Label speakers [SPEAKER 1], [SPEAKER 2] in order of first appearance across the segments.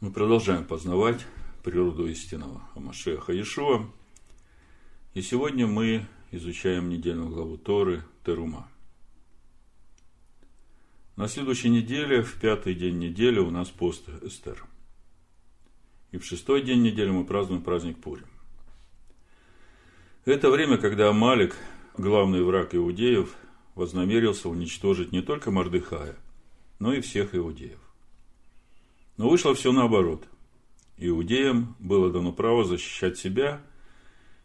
[SPEAKER 1] Мы продолжаем познавать природу истинного Амашеха Иешуа. И сегодня мы изучаем недельную главу Торы Терума. На следующей неделе, в пятый день недели, у нас пост Эстер. И в шестой день недели мы празднуем праздник Пурим. Это время, когда Амалик, главный враг иудеев, вознамерился уничтожить не только Мордыхая, но и всех иудеев. Но вышло все наоборот. Иудеям было дано право защищать себя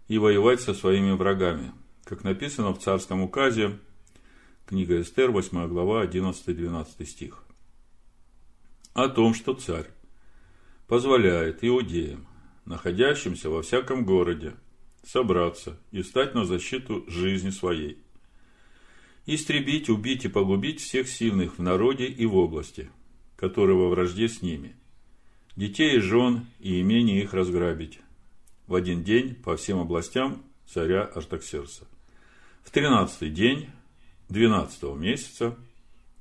[SPEAKER 1] и воевать со своими врагами, как написано в царском указе, книга Эстер, 8 глава, 11-12 стих. О том, что царь позволяет иудеям, находящимся во всяком городе, собраться и стать на защиту жизни своей. Истребить, убить и погубить всех сильных в народе и в области – которые во вражде с ними, детей и жен и имение их разграбить в один день по всем областям царя Артаксерса. В тринадцатый день двенадцатого месяца,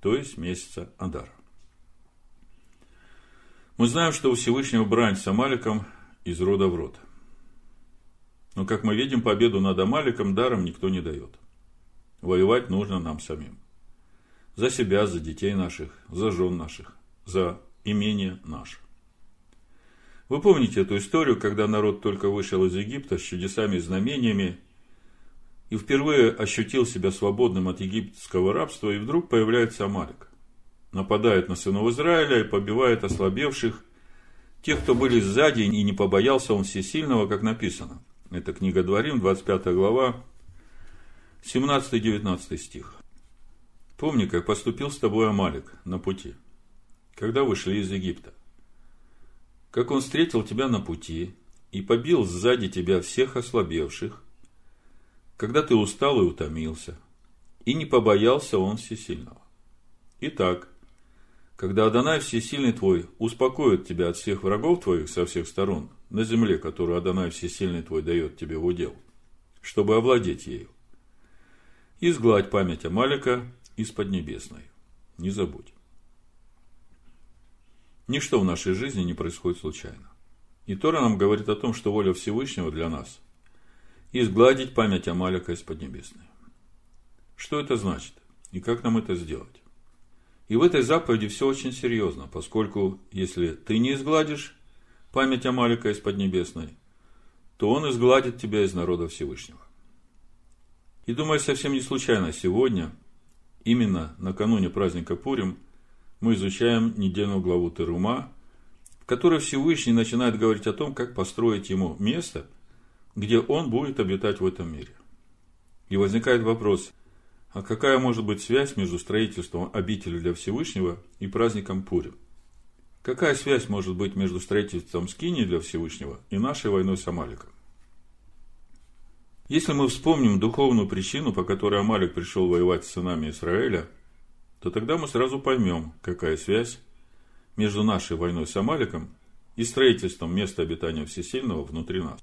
[SPEAKER 1] то есть месяца Адара. Мы знаем, что у Всевышнего брань с Амаликом из рода в род. Но, как мы видим, победу над Амаликом даром никто не дает. Воевать нужно нам самим. За себя, за детей наших, за жен наших, за имение наше. Вы помните эту историю, когда народ только вышел из Египта с чудесами и знамениями, и впервые ощутил себя свободным от египетского рабства, и вдруг появляется Амалик. Нападает на сынов Израиля и побивает ослабевших, тех, кто были сзади, и не побоялся он всесильного, как написано. Это книга Дворим, 25 глава, 17-19 стих. Помни, как поступил с тобой Амалик на пути – когда вышли из Египта. Как он встретил тебя на пути и побил сзади тебя всех ослабевших, когда ты устал и утомился, и не побоялся он всесильного. Итак, когда Адонай Всесильный твой успокоит тебя от всех врагов твоих со всех сторон на земле, которую Адонай Всесильный твой дает тебе в удел, чтобы овладеть ею, изгладь память Амалика из Поднебесной. Не забудь. Ничто в нашей жизни не происходит случайно. И Тора нам говорит о том, что воля Всевышнего для нас – изгладить память Амалика из Поднебесной. Что это значит? И как нам это сделать? И в этой заповеди все очень серьезно, поскольку если ты не изгладишь память Амалика из Поднебесной, то он изгладит тебя из народа Всевышнего. И думаю, совсем не случайно сегодня, именно накануне праздника Пурим, мы изучаем недельную главу Терума, в которой Всевышний начинает говорить о том, как построить ему место, где он будет обитать в этом мире. И возникает вопрос, а какая может быть связь между строительством обители для Всевышнего и праздником Пурим? Какая связь может быть между строительством скини для Всевышнего и нашей войной с Амаликом? Если мы вспомним духовную причину, по которой Амалик пришел воевать с сынами Израиля – то тогда мы сразу поймем, какая связь между нашей войной с Амаликом и строительством места обитания Всесильного внутри нас.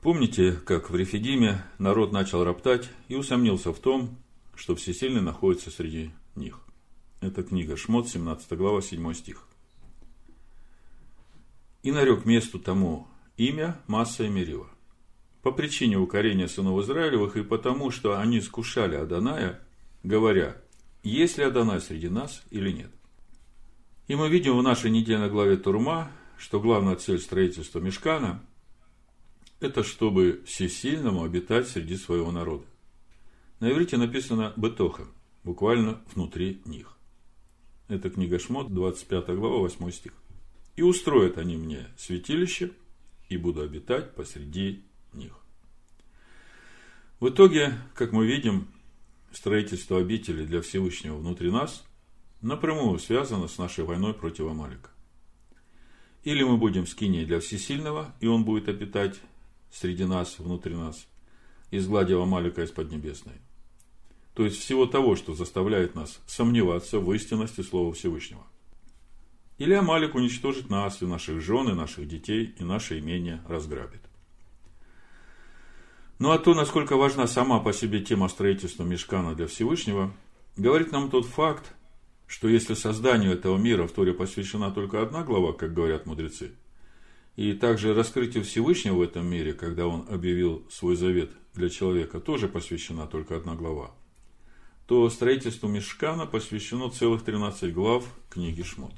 [SPEAKER 1] Помните, как в Рефидиме народ начал роптать и усомнился в том, что Всесильный находится среди них. Это книга Шмот, 17 глава, 7 стих. И нарек месту тому имя Масса и Мерива. По причине укорения сынов Израилевых и потому, что они скушали Аданая, говоря, есть ли Адонай среди нас или нет. И мы видим в нашей недельной главе Турма, что главная цель строительства Мешкана – это чтобы всесильному обитать среди своего народа. На иврите написано «бетоха», буквально «внутри них». Это книга Шмот, 25 глава, 8 стих. «И устроят они мне святилище, и буду обитать посреди них». В итоге, как мы видим, строительство обители для Всевышнего внутри нас напрямую связано с нашей войной против Амалика. Или мы будем в скине для Всесильного, и он будет обитать среди нас, внутри нас, изгладив Амалика из Поднебесной. То есть всего того, что заставляет нас сомневаться в истинности Слова Всевышнего. Или Амалик уничтожит нас и наших жен, и наших детей, и наше имение разграбит. Ну а то, насколько важна сама по себе тема строительства мешкана для Всевышнего, говорит нам тот факт, что если созданию этого мира в Торе посвящена только одна глава, как говорят мудрецы, и также раскрытию Всевышнего в этом мире, когда он объявил свой завет для человека, тоже посвящена только одна глава, то строительству Мешкана посвящено целых 13 глав книги Шмот.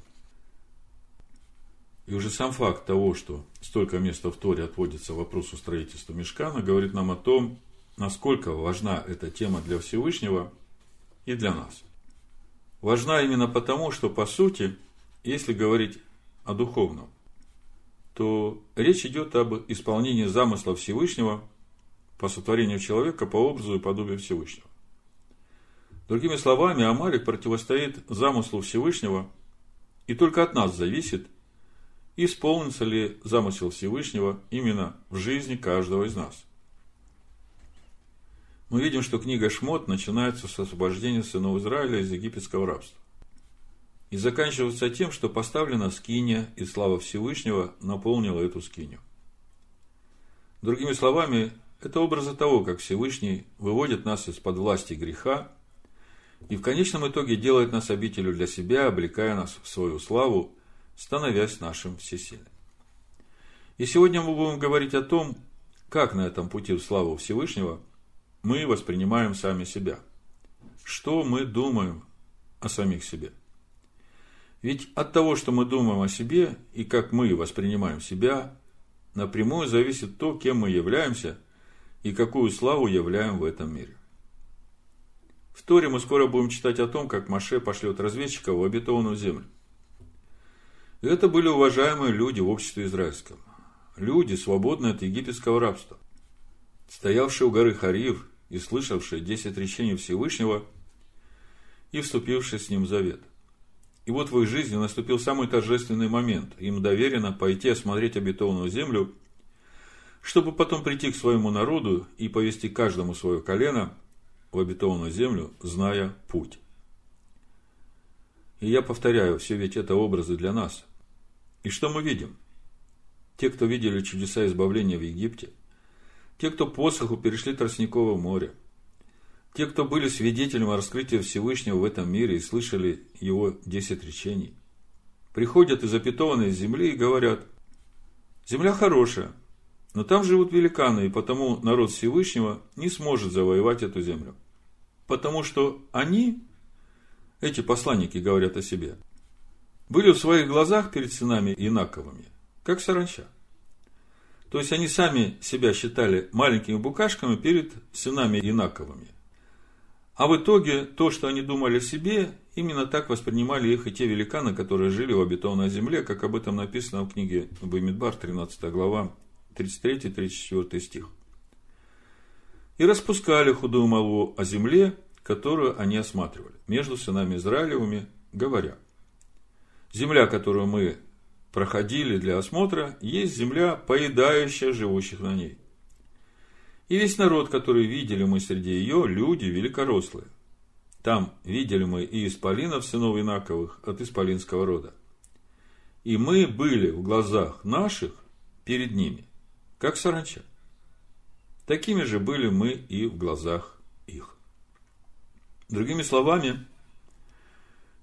[SPEAKER 1] И уже сам факт того, что столько места в Торе отводится вопросу строительства Мешкана, говорит нам о том, насколько важна эта тема для Всевышнего и для нас. Важна именно потому, что, по сути, если говорить о духовном, то речь идет об исполнении замысла Всевышнего по сотворению человека по образу и подобию Всевышнего. Другими словами, Амалик противостоит замыслу Всевышнего, и только от нас зависит, исполнится ли замысел Всевышнего именно в жизни каждого из нас. Мы видим, что книга Шмот начинается с освобождения сынов Израиля из египетского рабства. И заканчивается тем, что поставлена скиния, и слава Всевышнего наполнила эту скинию. Другими словами, это образы того, как Всевышний выводит нас из-под власти греха и в конечном итоге делает нас обителю для себя, облекая нас в свою славу, становясь нашим всесильным. И сегодня мы будем говорить о том, как на этом пути в славу Всевышнего мы воспринимаем сами себя. Что мы думаем о самих себе. Ведь от того, что мы думаем о себе и как мы воспринимаем себя, напрямую зависит то, кем мы являемся и какую славу являем в этом мире. В Торе мы скоро будем читать о том, как Маше пошлет разведчика в обетованную землю. Это были уважаемые люди в обществе израильском. Люди, свободные от египетского рабства. Стоявшие у горы Харив и слышавшие десять речений Всевышнего и вступившие с ним в завет. И вот в их жизни наступил самый торжественный момент. Им доверено пойти осмотреть обетованную землю, чтобы потом прийти к своему народу и повести каждому свое колено в обетованную землю, зная путь. И я повторяю, все ведь это образы для нас. И что мы видим? Те, кто видели чудеса избавления в Египте, те, кто посоху перешли Тростниковое море, те, кто были свидетелем раскрытия Всевышнего в этом мире и слышали его десять речений, приходят из опитованной земли и говорят, земля хорошая, но там живут великаны, и потому народ Всевышнего не сможет завоевать эту землю. Потому что они, эти посланники говорят о себе, были в своих глазах перед сынами инаковыми, как саранча. То есть они сами себя считали маленькими букашками перед сынами инаковыми. А в итоге то, что они думали о себе, именно так воспринимали их и те великаны, которые жили в обетованной земле, как об этом написано в книге Бамидбар, 13 глава, 33-34 стих и распускали худую молву о земле, которую они осматривали, между сынами Израилевыми, говоря, земля, которую мы проходили для осмотра, есть земля, поедающая живущих на ней. И весь народ, который видели мы среди ее, люди великорослые. Там видели мы и исполинов сынов Инаковых от исполинского рода. И мы были в глазах наших перед ними, как саранча. Такими же были мы и в глазах их. Другими словами,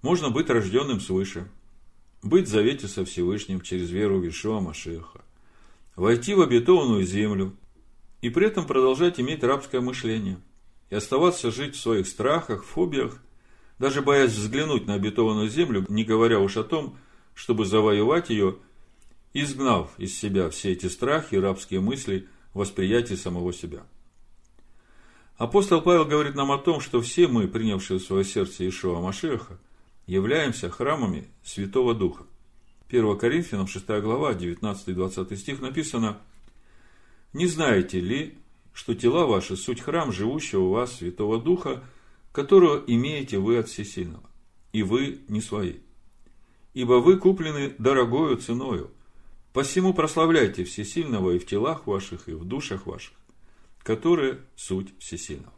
[SPEAKER 1] можно быть рожденным свыше, быть в завете со Всевышним через веру в Ишуа Машеха, войти в обетованную землю и при этом продолжать иметь рабское мышление и оставаться жить в своих страхах, фобиях, даже боясь взглянуть на обетованную землю, не говоря уж о том, чтобы завоевать ее, изгнав из себя все эти страхи и рабские мысли – восприятии самого себя. Апостол Павел говорит нам о том, что все мы, принявшие в свое сердце Ишуа Машеха, являемся храмами Святого Духа. 1 Коринфянам 6 глава, 19-20 стих написано «Не знаете ли, что тела ваши – суть храм живущего у вас Святого Духа, которого имеете вы от Всесильного, и вы не свои? Ибо вы куплены дорогою ценою, Посему прославляйте Всесильного и в телах ваших, и в душах ваших, которые суть Всесильного.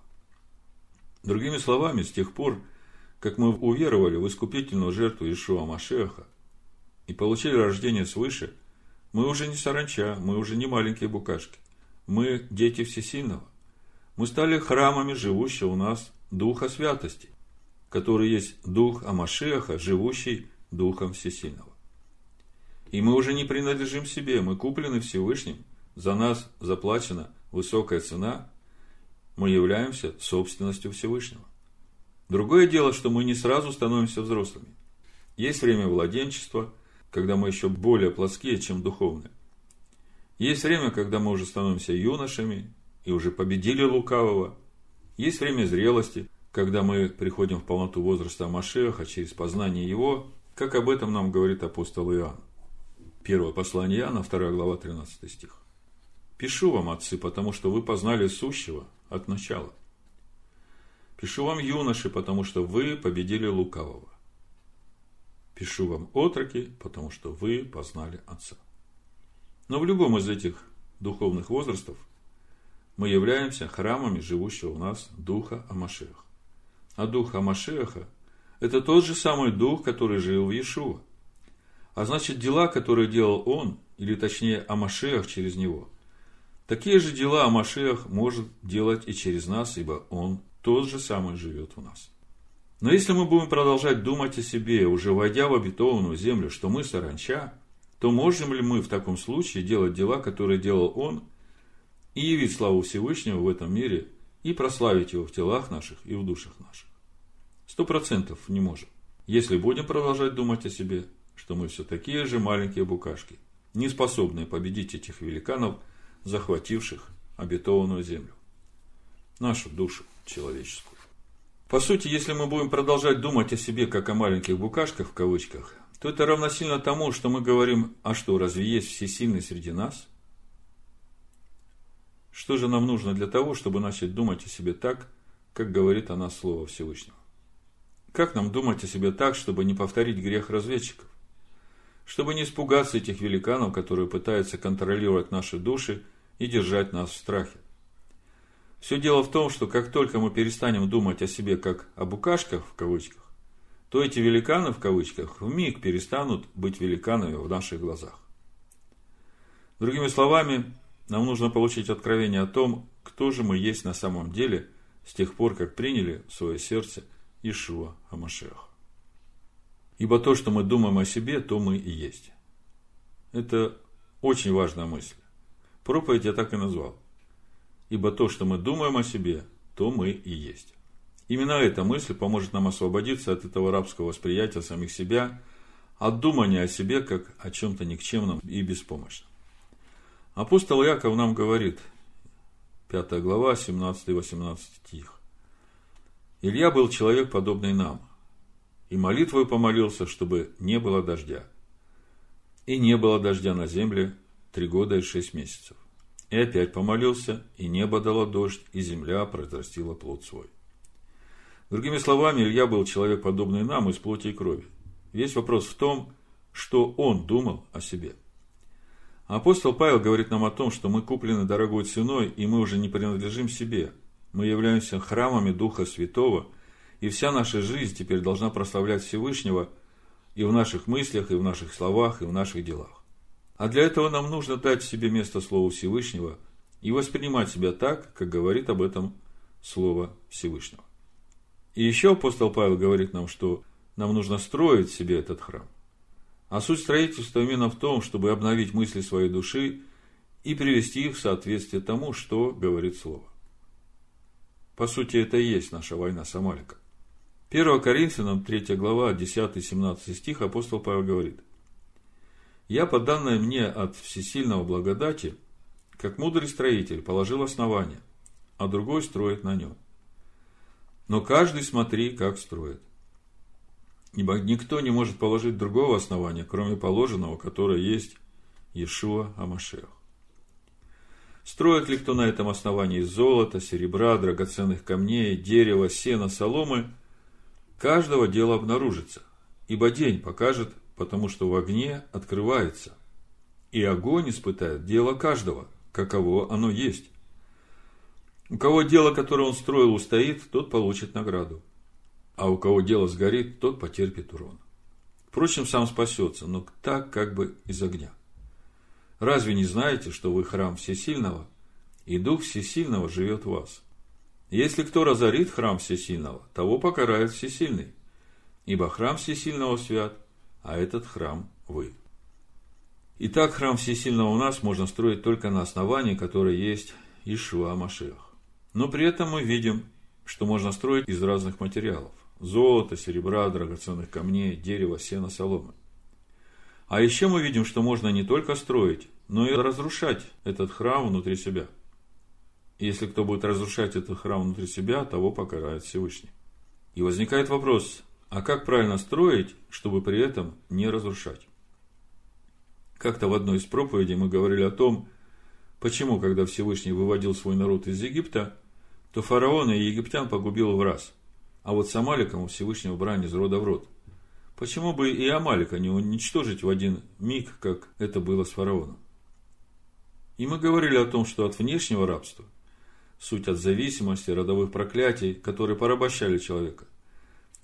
[SPEAKER 1] Другими словами, с тех пор, как мы уверовали в искупительную жертву Ишуа Машеха и получили рождение свыше, мы уже не саранча, мы уже не маленькие букашки. Мы дети Всесильного. Мы стали храмами живущего у нас Духа Святости, который есть Дух Амашеха, живущий Духом Всесильного. И мы уже не принадлежим себе, мы куплены Всевышним, за нас заплачена высокая цена, мы являемся собственностью Всевышнего. Другое дело, что мы не сразу становимся взрослыми. Есть время владенчества, когда мы еще более плоские, чем духовные. Есть время, когда мы уже становимся юношами и уже победили лукавого. Есть время зрелости, когда мы приходим в полноту возраста Машеха через познание его, как об этом нам говорит апостол Иоанн. Первое послание Иоанна, 2 глава, 13 стих. «Пишу вам, отцы, потому что вы познали сущего от начала. Пишу вам, юноши, потому что вы победили лукавого. Пишу вам, отроки, потому что вы познали Отца. Но в любом из этих духовных возрастов мы являемся храмами живущего у нас Духа Амашеха. А Дух Амашеха – это тот же самый Дух, который жил в Иешуа. А значит, дела, которые делал Он, или точнее Амашех через Него, такие же дела Амашех может делать и через нас, ибо Он тот же самый живет в нас. Но если мы будем продолжать думать о себе, уже войдя в обетованную землю, что мы саранча, то можем ли мы в таком случае делать дела, которые делал Он, и явить славу Всевышнего в этом мире, и прославить Его в телах наших и в душах наших? Сто процентов не можем. Если будем продолжать думать о себе, что мы все такие же маленькие букашки, не способные победить этих великанов, захвативших обетованную землю, нашу душу человеческую. По сути, если мы будем продолжать думать о себе как о маленьких букашках в кавычках, то это равносильно тому, что мы говорим, а что, разве есть всесильный среди нас? Что же нам нужно для того, чтобы начать думать о себе так, как говорит о нас Слово Всевышнего? Как нам думать о себе так, чтобы не повторить грех разведчиков? Чтобы не испугаться этих великанов, которые пытаются контролировать наши души и держать нас в страхе? Все дело в том, что как только мы перестанем думать о себе как о букашках в кавычках, то эти великаны в кавычках в миг перестанут быть великанами в наших глазах. Другими словами, нам нужно получить откровение о том, кто же мы есть на самом деле с тех пор, как приняли в свое сердце Ишуа Амашех. Ибо то, что мы думаем о себе, то мы и есть. Это очень важная мысль. Проповедь я так и назвал ибо то, что мы думаем о себе, то мы и есть. Именно эта мысль поможет нам освободиться от этого рабского восприятия самих себя, от думания о себе как о чем-то никчемном и беспомощном. Апостол Яков нам говорит, 5 глава, 17-18 стих. Илья был человек, подобный нам, и молитвой помолился, чтобы не было дождя. И не было дождя на земле три года и шесть месяцев. И опять помолился, и небо дало дождь, и земля произрастила плод свой. Другими словами, Илья был человек, подобный нам, из плоти и крови. Весь вопрос в том, что он думал о себе. Апостол Павел говорит нам о том, что мы куплены дорогой ценой, и мы уже не принадлежим себе. Мы являемся храмами Духа Святого, и вся наша жизнь теперь должна прославлять Всевышнего и в наших мыслях, и в наших словах, и в наших делах. А для этого нам нужно дать себе место Слову Всевышнего и воспринимать себя так, как говорит об этом Слово Всевышнего. И еще апостол Павел говорит нам, что нам нужно строить себе этот храм. А суть строительства именно в том, чтобы обновить мысли своей души и привести их в соответствие тому, что говорит Слово. По сути, это и есть наша война с Амаликом. 1 Коринфянам 3 глава, 10-17 стих апостол Павел говорит – я, по данной мне от всесильного благодати, как мудрый строитель, положил основание, а другой строит на нем. Но каждый смотри, как строит. Ибо никто не может положить другого основания, кроме положенного, которое есть Иешуа Амашех. Строит ли кто на этом основании из золота, серебра, драгоценных камней, дерева, сена, соломы, каждого дела обнаружится, ибо день покажет, потому что в огне открывается, и огонь испытает дело каждого, каково оно есть. У кого дело, которое он строил, устоит, тот получит награду. А у кого дело сгорит, тот потерпит урон. Впрочем, сам спасется, но так как бы из огня. Разве не знаете, что вы храм Всесильного, и Дух Всесильного живет в вас? Если кто разорит храм Всесильного, того покарает Всесильный. Ибо храм Всесильного свят, а этот храм вы. Итак, храм Всесильного у нас можно строить только на основании, которое есть Ишуа Машех. Но при этом мы видим, что можно строить из разных материалов. Золото, серебра, драгоценных камней, дерева, сена, соломы. А еще мы видим, что можно не только строить, но и разрушать этот храм внутри себя – если кто будет разрушать этот храм внутри себя, того покарает Всевышний. И возникает вопрос, а как правильно строить, чтобы при этом не разрушать? Как-то в одной из проповедей мы говорили о том, почему, когда Всевышний выводил свой народ из Египта, то фараона и египтян погубил в раз, а вот с Амаликом у Всевышнего брань из рода в род. Почему бы и Амалика не уничтожить в один миг, как это было с фараоном? И мы говорили о том, что от внешнего рабства суть от зависимости, родовых проклятий, которые порабощали человека.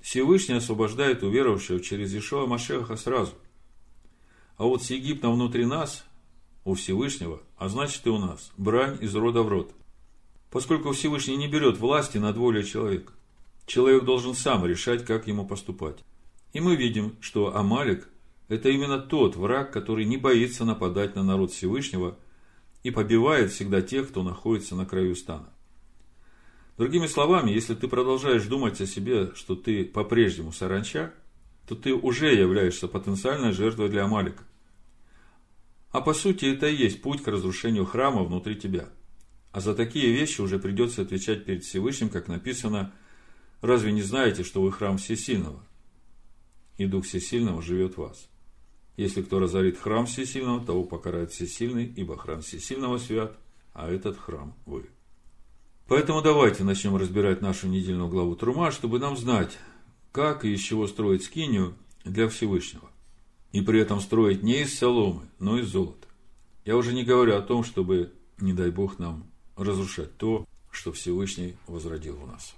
[SPEAKER 1] Всевышний освобождает уверовавшего через Ишуа Машеха сразу. А вот с Египтом внутри нас, у Всевышнего, а значит и у нас, брань из рода в род. Поскольку Всевышний не берет власти над волей человека. Человек должен сам решать, как ему поступать. И мы видим, что Амалик – это именно тот враг, который не боится нападать на народ Всевышнего – и побивает всегда тех, кто находится на краю стана. Другими словами, если ты продолжаешь думать о себе, что ты по-прежнему саранча, то ты уже являешься потенциальной жертвой для Амалика. А по сути это и есть путь к разрушению храма внутри тебя. А за такие вещи уже придется отвечать перед Всевышним, как написано, «Разве не знаете, что вы храм Всесильного? И Дух Всесильного живет в вас». Если кто разорит храм всесильного, того покарает всесильный, ибо храм всесильного свят, а этот храм вы. Поэтому давайте начнем разбирать нашу недельную главу Трума, чтобы нам знать, как и из чего строить скинию для Всевышнего. И при этом строить не из соломы, но из золота. Я уже не говорю о том, чтобы, не дай Бог, нам разрушать то, что Всевышний возродил у нас.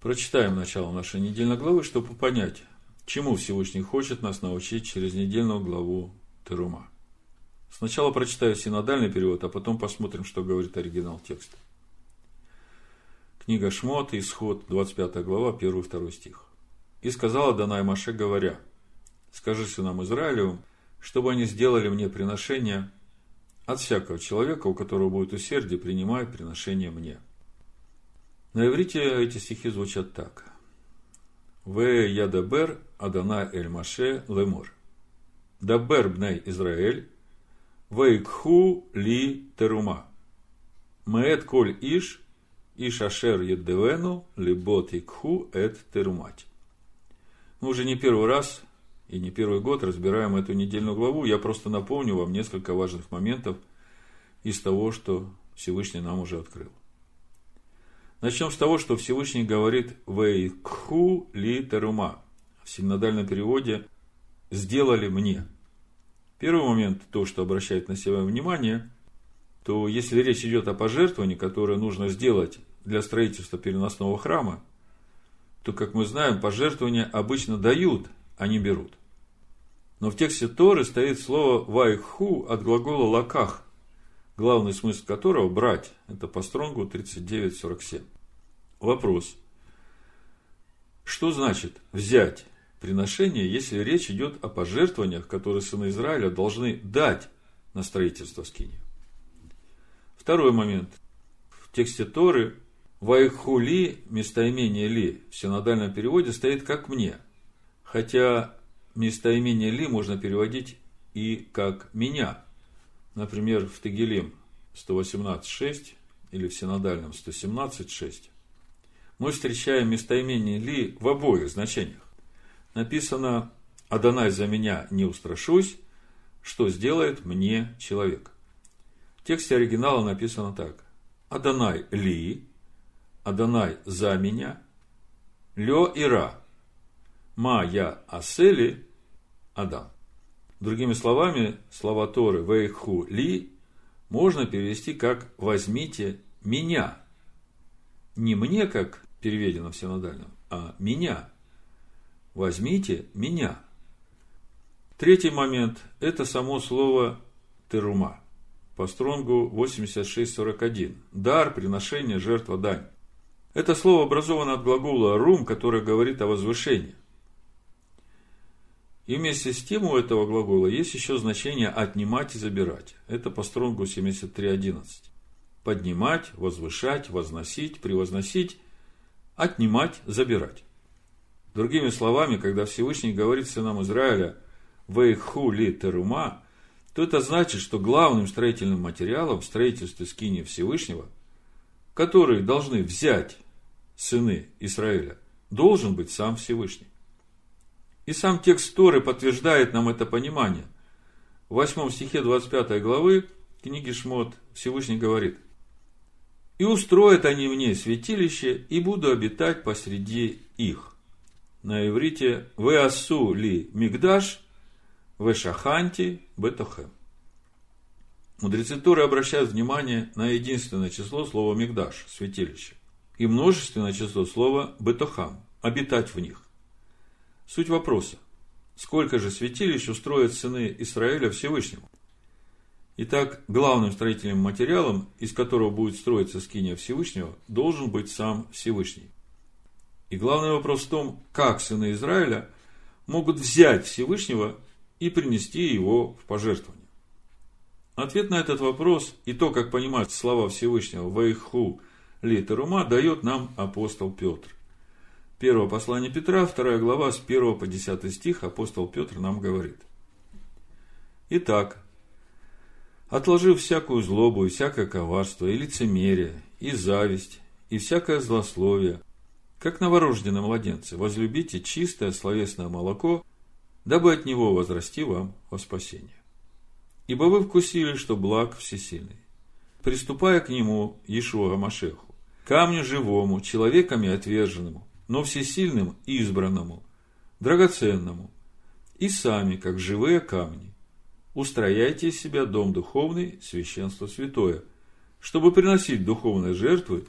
[SPEAKER 1] Прочитаем начало нашей недельной главы, чтобы понять, Чему Всевышний хочет нас научить через недельную главу Терума? Сначала прочитаю синодальный перевод, а потом посмотрим, что говорит оригинал текста. Книга Шмот, Исход, 25 глава, 1-2 стих. «И сказала Данай Маше, говоря, «Скажи сынам Израилевым, чтобы они сделали мне приношение от всякого человека, у которого будет усердие, принимает приношение мне». На иврите эти стихи звучат так. В ядабер Адана эль Маше лемор. Дабер бней Израиль, вейкху ли терума. Меет коль иш, иш ашер еддевену, либот икху эт терумать. Мы уже не первый раз и не первый год разбираем эту недельную главу. Я просто напомню вам несколько важных моментов из того, что Всевышний нам уже открыл. Начнем с того, что Всевышний говорит «Вейкху ли терума». В синодальном переводе «сделали мне». Первый момент, то, что обращает на себя внимание, то если речь идет о пожертвовании, которое нужно сделать для строительства переносного храма, то, как мы знаем, пожертвования обычно дают, а не берут. Но в тексте Торы стоит слово «вайху» от глагола «лаках», главный смысл которого – брать. Это по стронгу 39.47. Вопрос. Что значит взять приношение, если речь идет о пожертвованиях, которые сыны Израиля должны дать на строительство скини? Второй момент. В тексте Торы Вайхули, местоимение ли, в синодальном переводе стоит как мне. Хотя местоимение ли можно переводить и как меня. Например, в Тагилим 118.6 или в синодальном 117.6 мы встречаем местоимение «ли» в обоих значениях. Написано «Адонай за меня не устрашусь, что сделает мне человек». В тексте оригинала написано так. «Адонай ли, Адонай за меня, лё и ра, ма я асели, Адам». Другими словами, слова Торы «вейху ли» можно перевести как «возьмите меня». Не мне, как переведено в синодальном, а меня. Возьмите меня. Третий момент – это само слово терума. По стронгу 86.41. Дар, приношение, жертва, дань. Это слово образовано от глагола «рум», который говорит о возвышении. И вместе с тем у этого глагола есть еще значение «отнимать» и «забирать». Это по стронгу 73.11. Поднимать, возвышать, возносить, превозносить, отнимать, забирать. Другими словами, когда Всевышний говорит сынам Израиля «Вейху ли терума», то это значит, что главным строительным материалом в строительстве скини Всевышнего, который должны взять сыны Израиля, должен быть сам Всевышний. И сам текст Торы подтверждает нам это понимание. В 8 стихе 25 главы книги Шмот Всевышний говорит, «И устроят они мне святилище, и буду обитать посреди их». На иврите «Веасу ли мигдаш, вешаханти бетохем». Мудрецы Торы обращают внимание на единственное число слова «мигдаш» – святилище, и множественное число слова «бетохам» – обитать в них. Суть вопроса. Сколько же святилищ устроят сыны Израиля Всевышнему? Итак, главным строительным материалом, из которого будет строиться скиния Всевышнего, должен быть сам Всевышний. И главный вопрос в том, как сыны Израиля могут взять Всевышнего и принести его в пожертвование. Ответ на этот вопрос и то, как понимать слова Всевышнего «Вайху литерума» дает нам апостол Петр. Первое послание Петра, вторая глава, с 1 по 10 стих, апостол Петр нам говорит. Итак, отложив всякую злобу и всякое коварство, и лицемерие, и зависть, и всякое злословие, как новорожденные младенцы, возлюбите чистое словесное молоко, дабы от него возрасти вам во спасение. Ибо вы вкусили, что благ всесильный. Приступая к нему, Иешуа Машеху, камню живому, человеками отверженному, но всесильным избранному, драгоценному, и сами, как живые камни, устрояйте из себя дом духовный, священство святое, чтобы приносить духовные жертвы,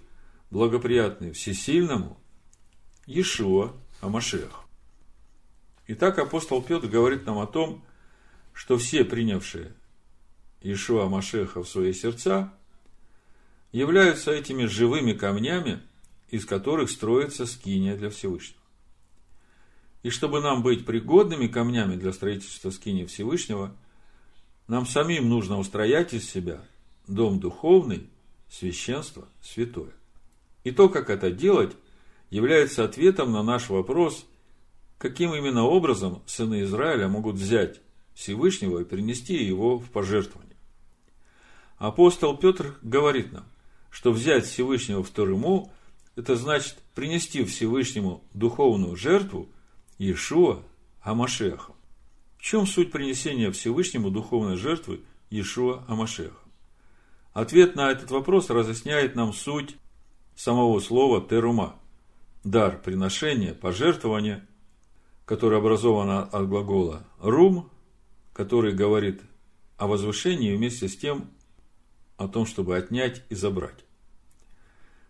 [SPEAKER 1] благоприятные всесильному, Иешуа Амашех. Итак, апостол Петр говорит нам о том, что все принявшие Иешуа Машеха в свои сердца являются этими живыми камнями, из которых строится скиния для Всевышнего. И чтобы нам быть пригодными камнями для строительства скинии Всевышнего, нам самим нужно устроять из себя дом духовный, священство святое. И то, как это делать, является ответом на наш вопрос, каким именно образом сыны Израиля могут взять Всевышнего и принести его в пожертвование. Апостол Петр говорит нам, что взять Всевышнего в Торыму – это значит принести Всевышнему духовную жертву Иешуа Амашеха. В чем суть принесения Всевышнему духовной жертвы Иешуа Амашеха? Ответ на этот вопрос разъясняет нам суть самого слова терума. Дар приношения, пожертвования, которое образовано от глагола рум, который говорит о возвышении вместе с тем о том, чтобы отнять и забрать.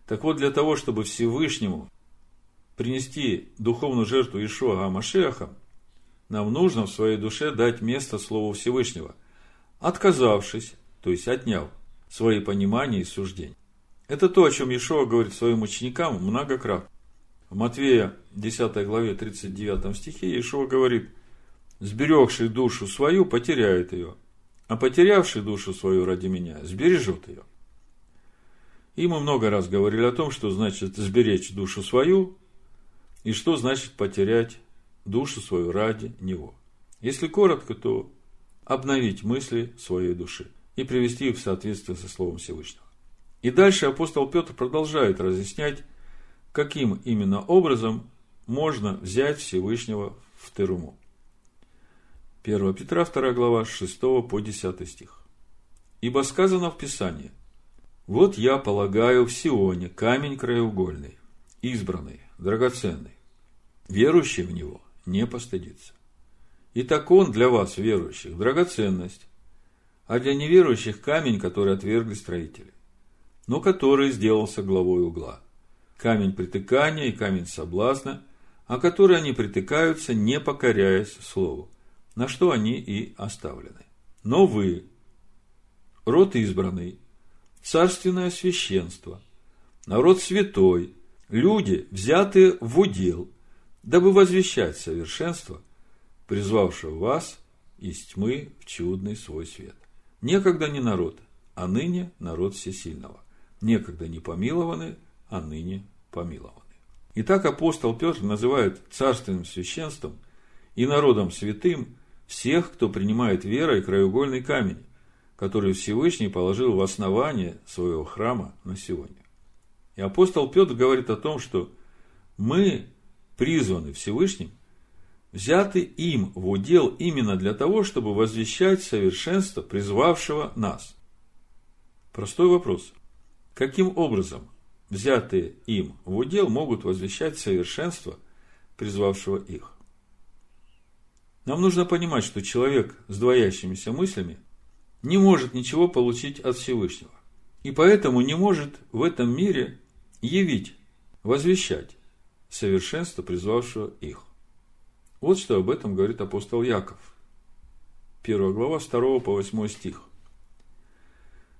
[SPEAKER 1] Так вот, для того, чтобы Всевышнему принести духовную жертву Ишуа Амашеха, нам нужно в своей душе дать место Слову Всевышнего, отказавшись, то есть отняв свои понимания и суждения. Это то, о чем Ишуа говорит своим ученикам многократно. В Матвея 10 главе 39 стихе Ишуа говорит, «Сберегший душу свою потеряет ее, а потерявший душу свою ради меня сбережет ее». И мы много раз говорили о том, что значит сберечь душу свою и что значит потерять душу свою ради него. Если коротко, то обновить мысли своей души и привести их в соответствие со Словом Всевышнего. И дальше апостол Петр продолжает разъяснять, каким именно образом можно взять Всевышнего в Теруму. 1 Петра, 2 глава, с 6 по 10 стих. «Ибо сказано в Писании – вот я полагаю в Сионе камень краеугольный, избранный, драгоценный. Верующий в него не постыдится. И так он для вас, верующих, драгоценность, а для неверующих камень, который отвергли строители, но который сделался главой угла. Камень притыкания и камень соблазна, о который они притыкаются, не покоряясь слову, на что они и оставлены. Но вы, род избранный, царственное священство, народ святой, люди, взятые в удел, дабы возвещать совершенство, призвавшего вас из тьмы в чудный свой свет. Некогда не народ, а ныне народ всесильного. Некогда не помилованы, а ныне помилованы. Итак, апостол Петр называет царственным священством и народом святым всех, кто принимает верой краеугольный камень, который Всевышний положил в основание своего храма на сегодня. И апостол Петр говорит о том, что мы призваны Всевышним – взяты им в удел именно для того, чтобы возвещать совершенство призвавшего нас. Простой вопрос. Каким образом взятые им в удел могут возвещать совершенство призвавшего их? Нам нужно понимать, что человек с двоящимися мыслями не может ничего получить от Всевышнего. И поэтому не может в этом мире явить, возвещать совершенство призвавшего их. Вот что об этом говорит апостол Яков. Первая глава, 2 по 8 стих.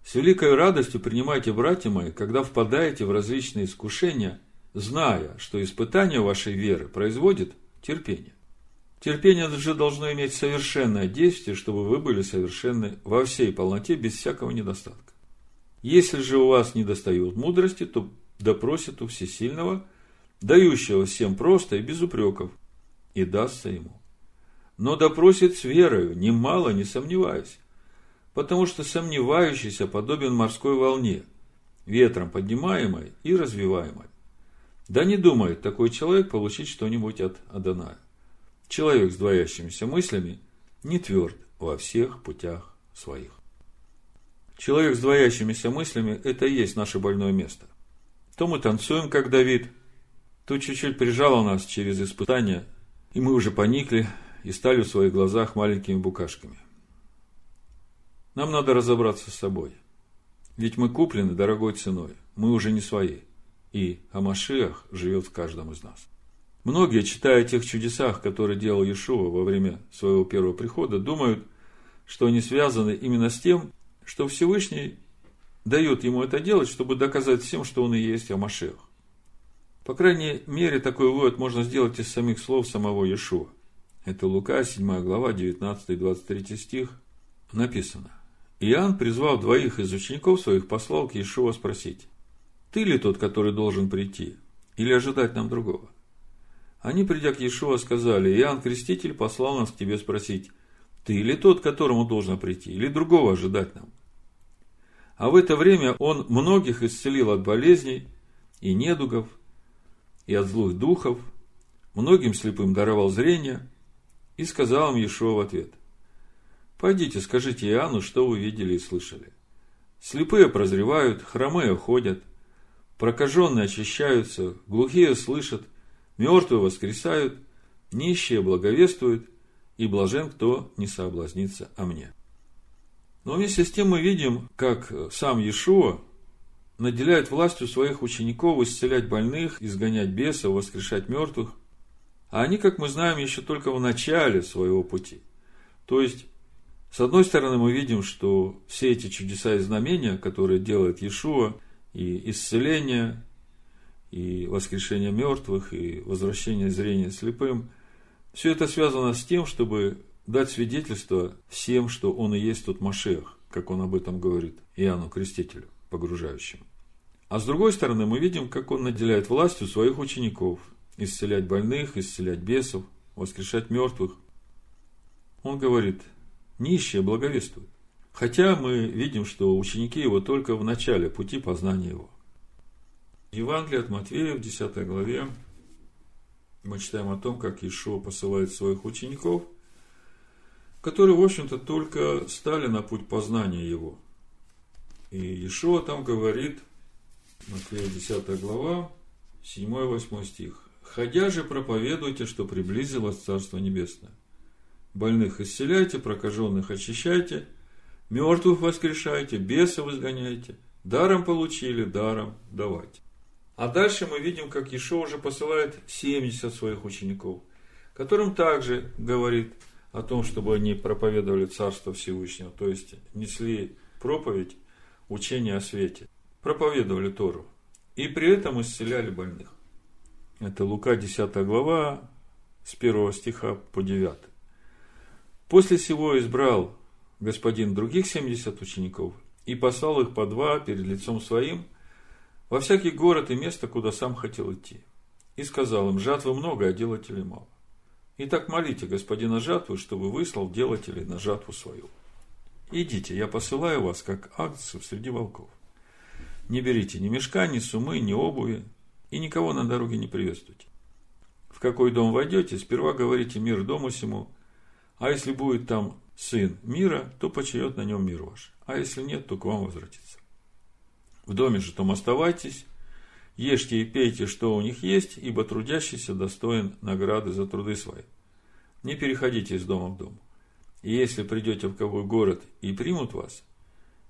[SPEAKER 1] «С великой радостью принимайте, братья мои, когда впадаете в различные искушения, зная, что испытание вашей веры производит терпение. Терпение же должно иметь совершенное действие, чтобы вы были совершенны во всей полноте, без всякого недостатка. Если же у вас недостает мудрости, то допросит у Всесильного, дающего всем просто и без упреков, и дастся ему. Но допросит с верою, немало не сомневаясь, потому что сомневающийся подобен морской волне, ветром поднимаемой и развиваемой. Да не думает такой человек получить что-нибудь от Адоная. Человек с двоящимися мыслями не тверд во всех путях своих. Человек с двоящимися мыслями – это и есть наше больное место. То мы танцуем, как Давид, то чуть-чуть прижало нас через испытания и мы уже поникли и стали в своих глазах маленькими букашками. Нам надо разобраться с собой. Ведь мы куплены дорогой ценой, мы уже не свои. И Амашиах живет в каждом из нас. Многие, читая о тех чудесах, которые делал Иешуа во время своего первого прихода, думают, что они связаны именно с тем, что Всевышний дает ему это делать, чтобы доказать всем, что он и есть Амашех. По крайней мере, такой вывод можно сделать из самих слов самого Иешуа. Это Лука, 7 глава, 19-23 стих. Написано. Иоанн, призвав двоих из учеников своих, послал к Иешуа спросить, «Ты ли тот, который должен прийти, или ожидать нам другого?» Они, придя к Иешуа, сказали, Иоанн Креститель послал нас к тебе спросить, «Ты ли тот, которому должен прийти, или другого ожидать нам?» А в это время он многих исцелил от болезней и недугов, и от злых духов, многим слепым даровал зрение, и сказал им Иешуа в ответ, «Пойдите, скажите Иоанну, что вы видели и слышали. Слепые прозревают, хромые ходят, прокаженные очищаются, глухие слышат, мертвые воскресают, нищие благовествуют, и блажен, кто не соблазнится о мне». Но вместе с тем мы видим, как сам Иешуа наделяет властью своих учеников исцелять больных, изгонять бесов, воскрешать мертвых. А они, как мы знаем, еще только в начале своего пути. То есть, с одной стороны, мы видим, что все эти чудеса и знамения, которые делает Иешуа, и исцеление, и воскрешение мертвых, и возвращение зрения слепым, все это связано с тем, чтобы дать свидетельство всем, что он и есть тот Машех, как он об этом говорит Иоанну Крестителю погружающим. А с другой стороны, мы видим, как он наделяет властью своих учеников исцелять больных, исцелять бесов, воскрешать мертвых. Он говорит, нищие благовествуют. Хотя мы видим, что ученики его только в начале пути познания его. Евангелие от Матвея в 10 главе мы читаем о том, как Ишуа посылает своих учеников, которые, в общем-то, только стали на путь познания его. И Иешуа там говорит, Матфея 10 глава, 7-8 стих. «Ходя же проповедуйте, что приблизилось Царство Небесное. Больных исцеляйте, прокаженных очищайте, мертвых воскрешайте, бесов изгоняйте, даром получили, даром давайте». А дальше мы видим, как Ишо уже посылает 70 своих учеников, которым также говорит о том, чтобы они проповедовали Царство Всевышнего, то есть несли проповедь учение о свете, проповедовали Тору и при этом исцеляли больных. Это Лука 10 глава, с 1 стиха по 9. После сего избрал господин других 70 учеников и послал их по два перед лицом своим во всякий город и место, куда сам хотел идти. И сказал им, жатвы много, а делателей мало. Итак, молите господина жатвы, чтобы выслал делателей на жатву свою. Идите, я посылаю вас, как акцию среди волков. Не берите ни мешка, ни сумы, ни обуви, и никого на дороге не приветствуйте. В какой дом войдете, сперва говорите мир дому сему, а если будет там сын мира, то почает на нем мир ваш, а если нет, то к вам возвратится. В доме же том оставайтесь, ешьте и пейте, что у них есть, ибо трудящийся достоин награды за труды свои. Не переходите из дома в дом. И если придете в какой город и примут вас,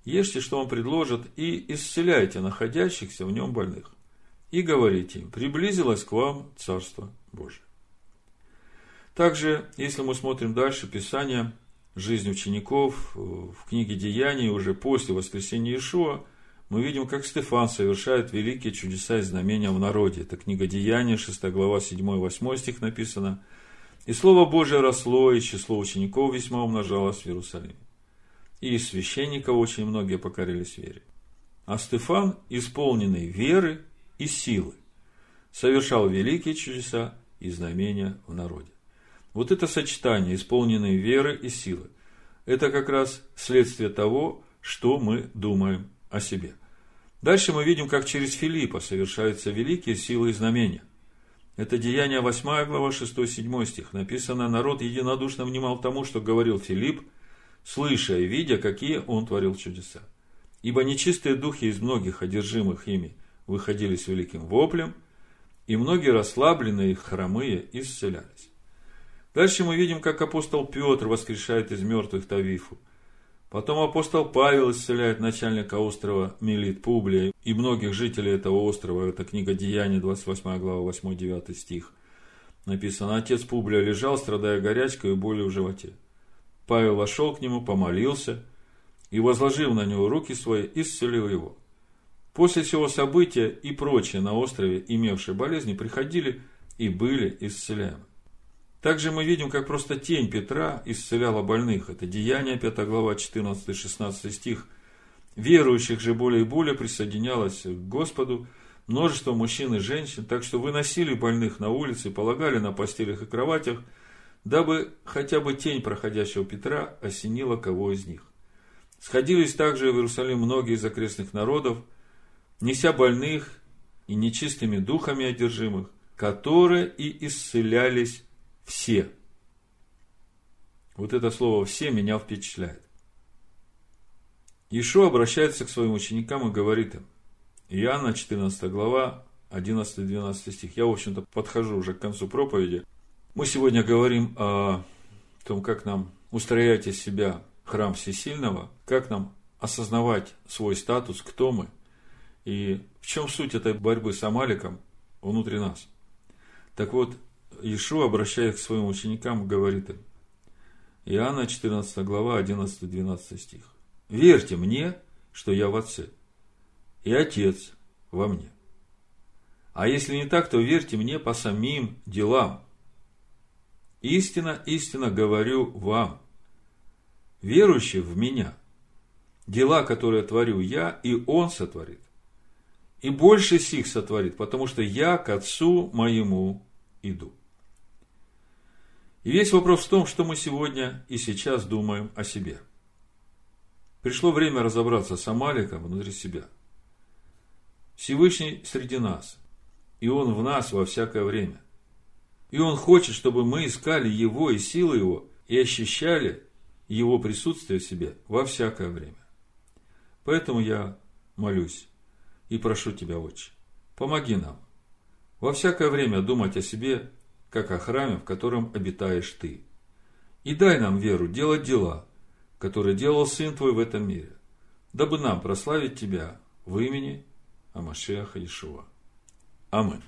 [SPEAKER 1] ешьте, что вам предложат, и исцеляйте находящихся в нем больных. И говорите им, приблизилось к вам Царство Божие. Также, если мы смотрим дальше Писание, жизнь учеников, в книге Деяний, уже после воскресения Иешуа, мы видим, как Стефан совершает великие чудеса и знамения в народе. Это книга Деяния, 6 глава, 7-8 стих написано. «И Слово Божие росло, и число учеников весьма умножалось в Иерусалиме. И из священников очень многие покорились вере. А Стефан, исполненный веры и силы, совершал великие чудеса и знамения в народе. Вот это сочетание исполненной веры и силы, это как раз следствие того, что мы думаем о себе. Дальше мы видим, как через Филиппа совершаются великие силы и знамения. Это Деяние 8 глава 6-7 стих. Написано, народ единодушно внимал тому, что говорил Филипп, слыша и видя, какие он творил чудеса. Ибо нечистые духи из многих одержимых ими выходили с великим воплем, и многие расслабленные и хромые исцелялись. Дальше мы видим, как апостол Петр воскрешает из мертвых Тавифу. Потом апостол Павел исцеляет начальника острова Милит Публия и многих жителей этого острова. Это книга Деяний, 28 глава, 8-9 стих. Написано, отец Публия лежал, страдая горячкой и болью в животе. Павел вошел к нему, помолился и, возложив на него руки свои, исцелил его. После всего события и прочие на острове, имевшие болезни, приходили и были исцеляемы. Также мы видим, как просто тень Петра исцеляла больных. Это Деяние, 5 глава, 14-16 стих. Верующих же более и более присоединялось к Господу множество мужчин и женщин, так что выносили больных на улице, полагали на постелях и кроватях, дабы хотя бы тень проходящего Петра осенила кого из них. Сходились также в Иерусалим многие из окрестных народов, неся больных и нечистыми духами одержимых, которые и исцелялись все. Вот это слово «все» меня впечатляет. Ишо обращается к своим ученикам и говорит им, Иоанна 14 глава, 11-12 стих. Я, в общем-то, подхожу уже к концу проповеди. Мы сегодня говорим о том, как нам устроять из себя храм Всесильного, как нам осознавать свой статус, кто мы, и в чем суть этой борьбы с Амаликом внутри нас. Так вот, Иешуа, обращаясь к своим ученикам, говорит им, Иоанна 14 глава, 11-12 стих. «Верьте мне, что я в Отце, и Отец во мне. А если не так, то верьте мне по самим делам. Истина, истинно говорю вам, верующий в меня, дела, которые творю я, и он сотворит. И больше сих сотворит, потому что я к Отцу моему иду. И весь вопрос в том, что мы сегодня и сейчас думаем о себе. Пришло время разобраться с Амаликом внутри себя. Всевышний среди нас, и Он в нас во всякое время. И Он хочет, чтобы мы искали Его и силы Его, и ощущали Его присутствие в себе во всякое время. Поэтому я молюсь и прошу Тебя, Отче, помоги нам во всякое время думать о себе как о храме, в котором обитаешь ты. И дай нам веру делать дела, которые делал Сын Твой в этом мире, дабы нам прославить Тебя в имени Амашеха Ишуа. Аминь.